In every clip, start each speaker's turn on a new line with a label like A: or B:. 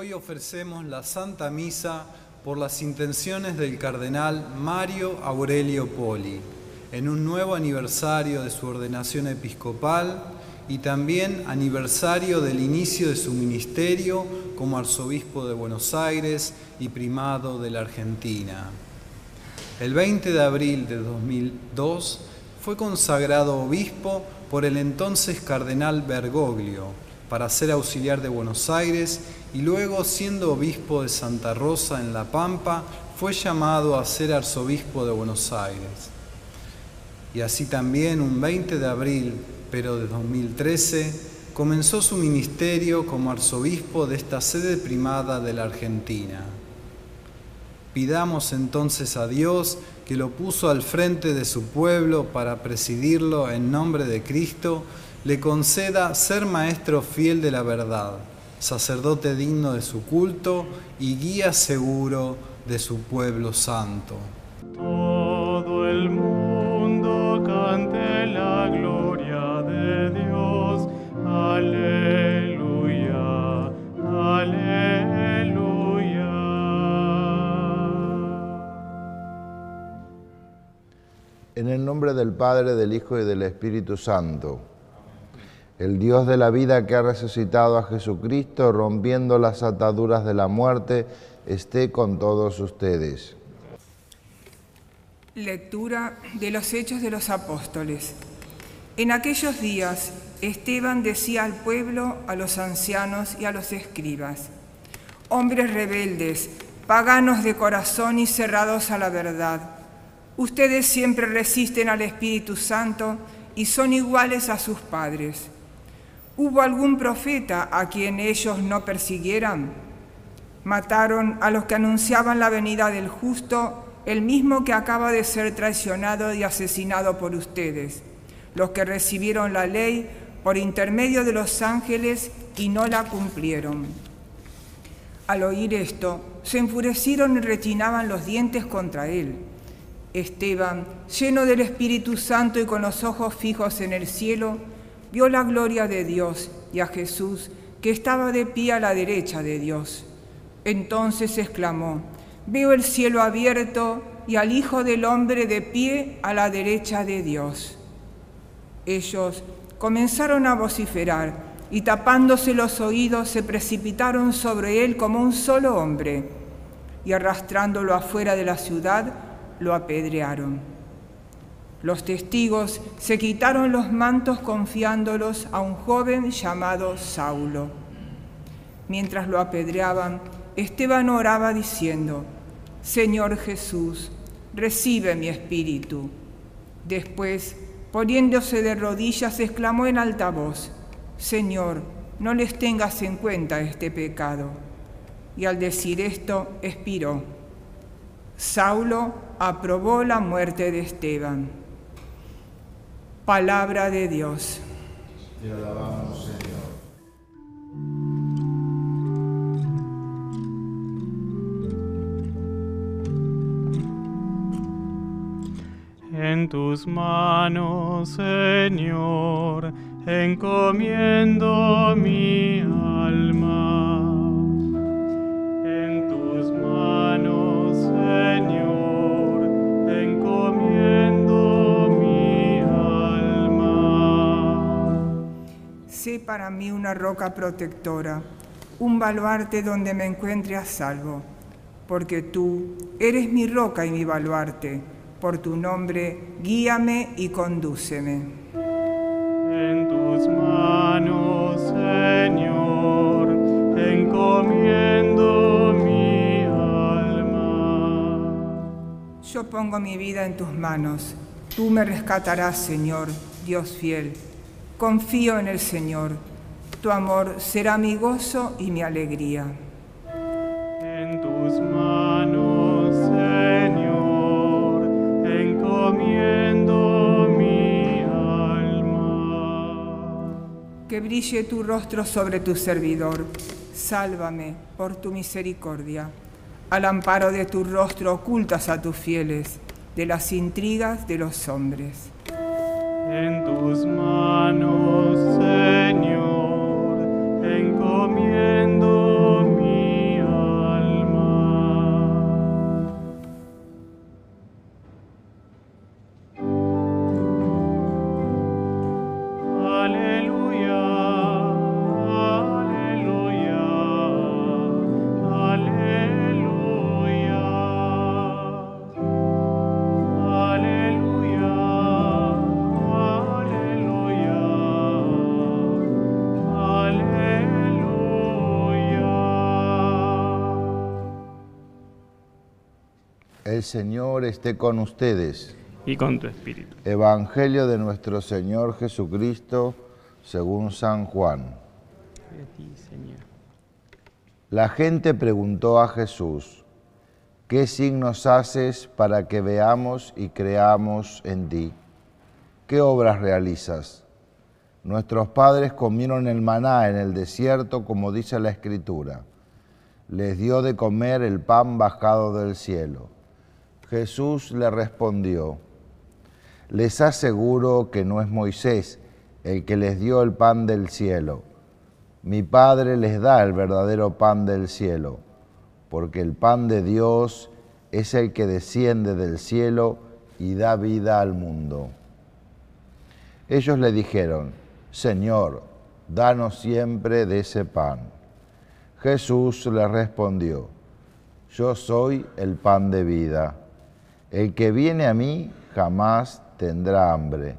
A: Hoy ofrecemos la Santa Misa por las intenciones del cardenal Mario Aurelio Poli, en un nuevo aniversario de su ordenación episcopal y también aniversario del inicio de su ministerio como arzobispo de Buenos Aires y primado de la Argentina. El 20 de abril de 2002 fue consagrado obispo por el entonces cardenal Bergoglio para ser auxiliar de Buenos Aires y luego siendo obispo de Santa Rosa en La Pampa fue llamado a ser arzobispo de Buenos Aires. Y así también un 20 de abril, pero de 2013, comenzó su ministerio como arzobispo de esta sede primada de la Argentina. Pidamos entonces a Dios que lo puso al frente de su pueblo para presidirlo en nombre de Cristo, le conceda ser maestro fiel de la verdad, sacerdote digno de su culto y guía seguro de su pueblo santo.
B: Todo el mundo cante la gloria de Dios. Aleluya, aleluya.
C: En el nombre del Padre, del Hijo y del Espíritu Santo. El Dios de la vida que ha resucitado a Jesucristo, rompiendo las ataduras de la muerte, esté con todos ustedes.
D: Lectura de los Hechos de los Apóstoles. En aquellos días Esteban decía al pueblo, a los ancianos y a los escribas, hombres rebeldes, paganos de corazón y cerrados a la verdad, ustedes siempre resisten al Espíritu Santo y son iguales a sus padres. ¿Hubo algún profeta a quien ellos no persiguieran? Mataron a los que anunciaban la venida del justo, el mismo que acaba de ser traicionado y asesinado por ustedes, los que recibieron la ley por intermedio de los ángeles y no la cumplieron. Al oír esto, se enfurecieron y rechinaban los dientes contra él. Esteban, lleno del Espíritu Santo y con los ojos fijos en el cielo, vio la gloria de Dios y a Jesús que estaba de pie a la derecha de Dios. Entonces exclamó, veo el cielo abierto y al Hijo del Hombre de pie a la derecha de Dios. Ellos comenzaron a vociferar y tapándose los oídos se precipitaron sobre él como un solo hombre y arrastrándolo afuera de la ciudad lo apedrearon. Los testigos se quitaron los mantos confiándolos a un joven llamado Saulo. Mientras lo apedreaban, Esteban oraba diciendo, Señor Jesús, recibe mi espíritu. Después, poniéndose de rodillas, exclamó en alta voz, Señor, no les tengas en cuenta este pecado. Y al decir esto, expiró. Saulo aprobó la muerte de Esteban. Palabra de Dios.
C: Te alabamos, Señor.
B: En tus manos, Señor, encomiendo mi alma.
D: Para mí una roca protectora, un baluarte donde me encuentre a salvo, porque tú eres mi roca y mi baluarte. Por tu nombre, guíame y condúceme.
B: En tus manos, Señor, encomiendo mi alma.
D: Yo pongo mi vida en tus manos. Tú me rescatarás, Señor, Dios fiel. Confío en el Señor. Tu amor será mi gozo y mi alegría.
B: En tus manos, Señor, encomiendo mi alma.
D: Que brille tu rostro sobre tu servidor. Sálvame por tu misericordia. Al amparo de tu rostro ocultas a tus fieles de las intrigas de los hombres.
B: En tus manos,
C: El Señor esté con ustedes.
B: y con tu espíritu.
C: Evangelio de nuestro Señor Jesucristo según San Juan.
B: Gloria a ti, Señor.
C: La gente preguntó a Jesús, ¿qué signos haces para que veamos y creamos en ti? ¿Qué obras realizas? Nuestros padres comieron el maná en el desierto, como dice la Escritura. Les dio de comer el pan bajado del cielo. Jesús le respondió, les aseguro que no es Moisés el que les dio el pan del cielo. Mi Padre les da el verdadero pan del cielo, porque el pan de Dios es el que desciende del cielo y da vida al mundo. Ellos le dijeron, Señor, danos siempre de ese pan. Jesús les respondió, Yo soy el pan de vida. El que viene a mí jamás tendrá hambre.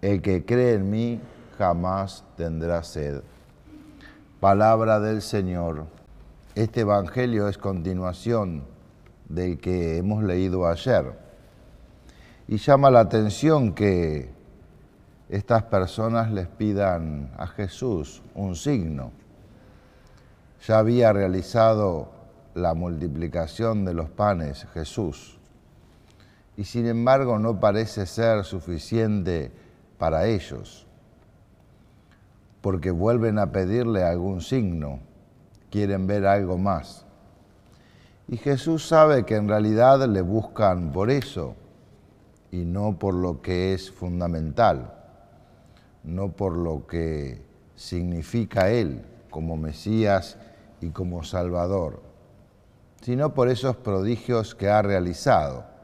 C: El que cree en mí jamás tendrá sed. Palabra del Señor. Este Evangelio es continuación del que hemos leído ayer. Y llama la atención que estas personas les pidan a Jesús un signo. Ya había realizado la multiplicación de los panes Jesús y sin embargo no parece ser suficiente para ellos, porque vuelven a pedirle algún signo, quieren ver algo más. Y Jesús sabe que en realidad le buscan por eso y no por lo que es fundamental, no por lo que significa Él como Mesías y como Salvador, sino por esos prodigios que ha realizado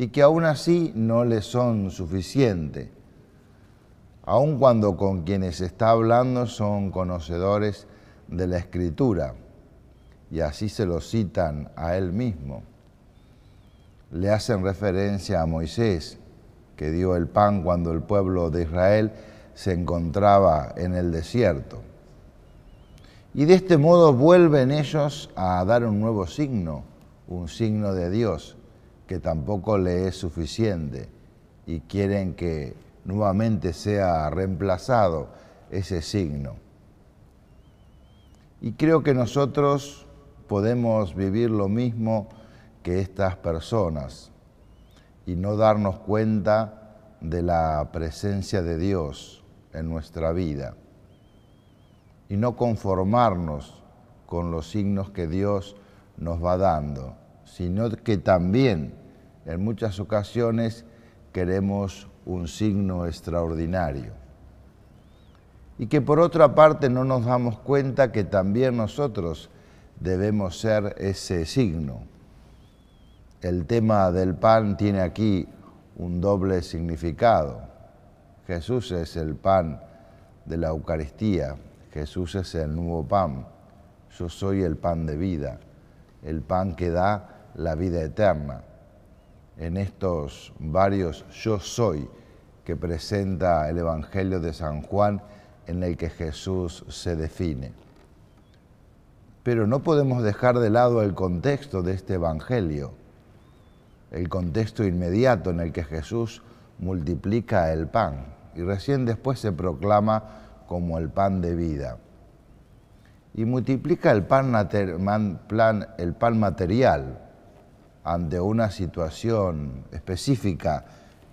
C: y que aún así no le son suficientes, aun cuando con quienes está hablando son conocedores de la Escritura, y así se lo citan a él mismo. Le hacen referencia a Moisés, que dio el pan cuando el pueblo de Israel se encontraba en el desierto. Y de este modo vuelven ellos a dar un nuevo signo, un signo de Dios, que tampoco le es suficiente y quieren que nuevamente sea reemplazado ese signo. Y creo que nosotros podemos vivir lo mismo que estas personas y no darnos cuenta de la presencia de Dios en nuestra vida y no conformarnos con los signos que Dios nos va dando, sino que también en muchas ocasiones queremos un signo extraordinario. Y que por otra parte no nos damos cuenta que también nosotros debemos ser ese signo. El tema del pan tiene aquí un doble significado. Jesús es el pan de la Eucaristía, Jesús es el nuevo pan, yo soy el pan de vida, el pan que da la vida eterna. En estos varios yo soy que presenta el Evangelio de San Juan en el que Jesús se define. Pero no podemos dejar de lado el contexto de este Evangelio, el contexto inmediato en el que Jesús multiplica el pan y recién después se proclama como el pan de vida. Y multiplica el pan, el pan material ante una situación específica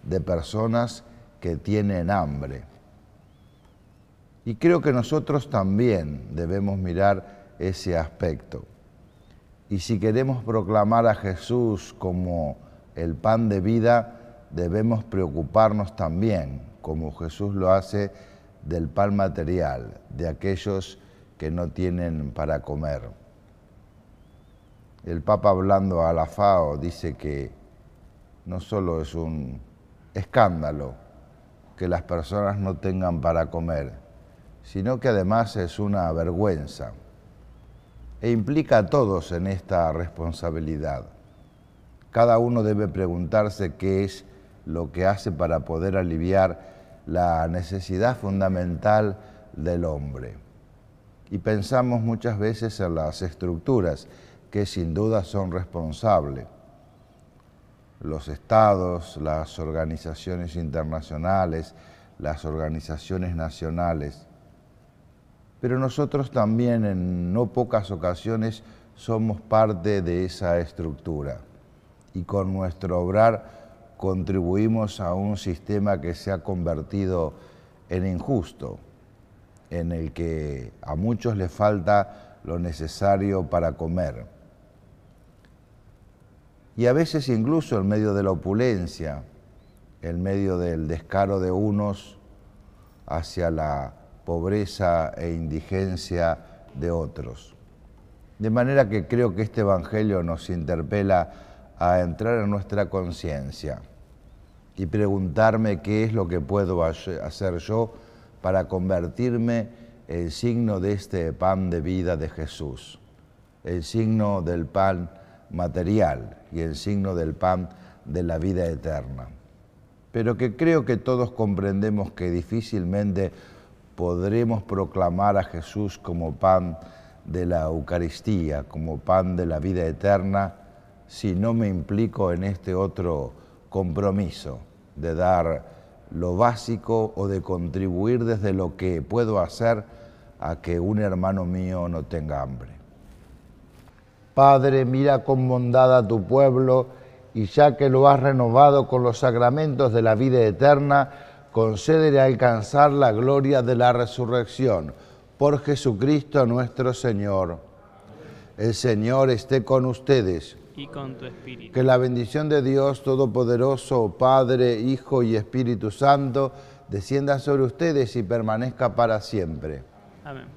C: de personas que tienen hambre. Y creo que nosotros también debemos mirar ese aspecto. Y si queremos proclamar a Jesús como el pan de vida, debemos preocuparnos también, como Jesús lo hace, del pan material, de aquellos que no tienen para comer. El Papa hablando a la FAO dice que no solo es un escándalo que las personas no tengan para comer, sino que además es una vergüenza e implica a todos en esta responsabilidad. Cada uno debe preguntarse qué es lo que hace para poder aliviar la necesidad fundamental del hombre. Y pensamos muchas veces en las estructuras que sin duda son responsables. los estados, las organizaciones internacionales, las organizaciones nacionales. Pero nosotros también en no pocas ocasiones somos parte de esa estructura y con nuestro obrar contribuimos a un sistema que se ha convertido en injusto, en el que a muchos les falta lo necesario para comer. Y a veces incluso en medio de la opulencia, en medio del descaro de unos hacia la pobreza e indigencia de otros. De manera que creo que este Evangelio nos interpela a entrar en nuestra conciencia y preguntarme qué es lo que puedo hacer yo para convertirme el signo de este pan de vida de Jesús, el signo del pan material y el signo del pan de la vida eterna. Pero que creo que todos comprendemos que difícilmente podremos proclamar a Jesús como pan de la Eucaristía, como pan de la vida eterna, si no me implico en este otro compromiso de dar lo básico o de contribuir desde lo que puedo hacer a que un hermano mío no tenga hambre. Padre, mira con bondad a tu pueblo y ya que lo has renovado con los sacramentos de la vida eterna, concédele alcanzar la gloria de la resurrección. Por Jesucristo nuestro Señor. El Señor esté con ustedes
B: y con tu espíritu.
C: Que la bendición de Dios Todopoderoso, Padre, Hijo y Espíritu Santo, descienda sobre ustedes y permanezca para siempre.
B: Amén.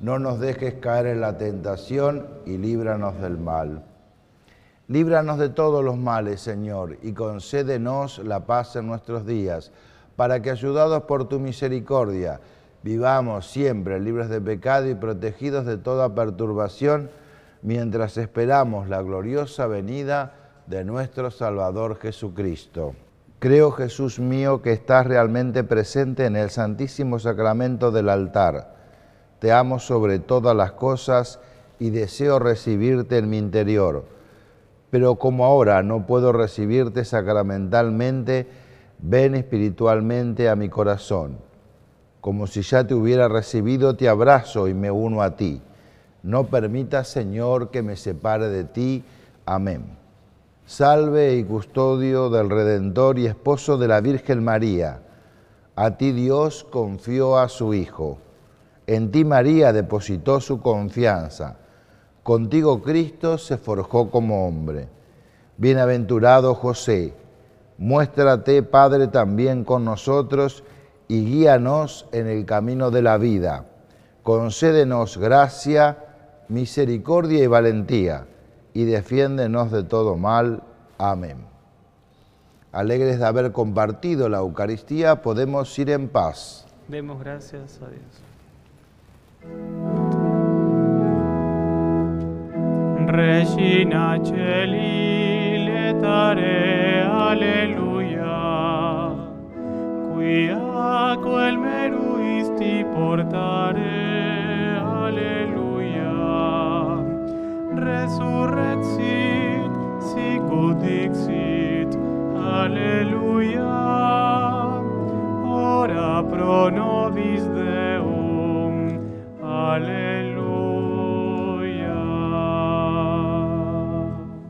C: No nos dejes caer en la tentación y líbranos del mal. Líbranos de todos los males, Señor, y concédenos la paz en nuestros días, para que, ayudados por tu misericordia, vivamos siempre libres de pecado y protegidos de toda perturbación, mientras esperamos la gloriosa venida de nuestro Salvador Jesucristo. Creo, Jesús mío, que estás realmente presente en el Santísimo Sacramento del altar. Te amo sobre todas las cosas y deseo recibirte en mi interior. Pero como ahora no puedo recibirte sacramentalmente, ven espiritualmente a mi corazón. Como si ya te hubiera recibido, te abrazo y me uno a ti. No permitas, Señor, que me separe de ti. Amén salve y custodio del Redentor y esposo de la Virgen María. A ti Dios confió a su Hijo. En ti María depositó su confianza. Contigo Cristo se forjó como hombre. Bienaventurado José, muéstrate Padre también con nosotros y guíanos en el camino de la vida. Concédenos gracia, misericordia y valentía y defiéndenos de todo mal. Amén. Alegres de haber compartido la Eucaristía, podemos ir en paz.
B: Demos gracias a Dios. Regina Celi letare alleluia quia quel meruisti portare alleluia resurrexit sicut alleluia ora pro nobis de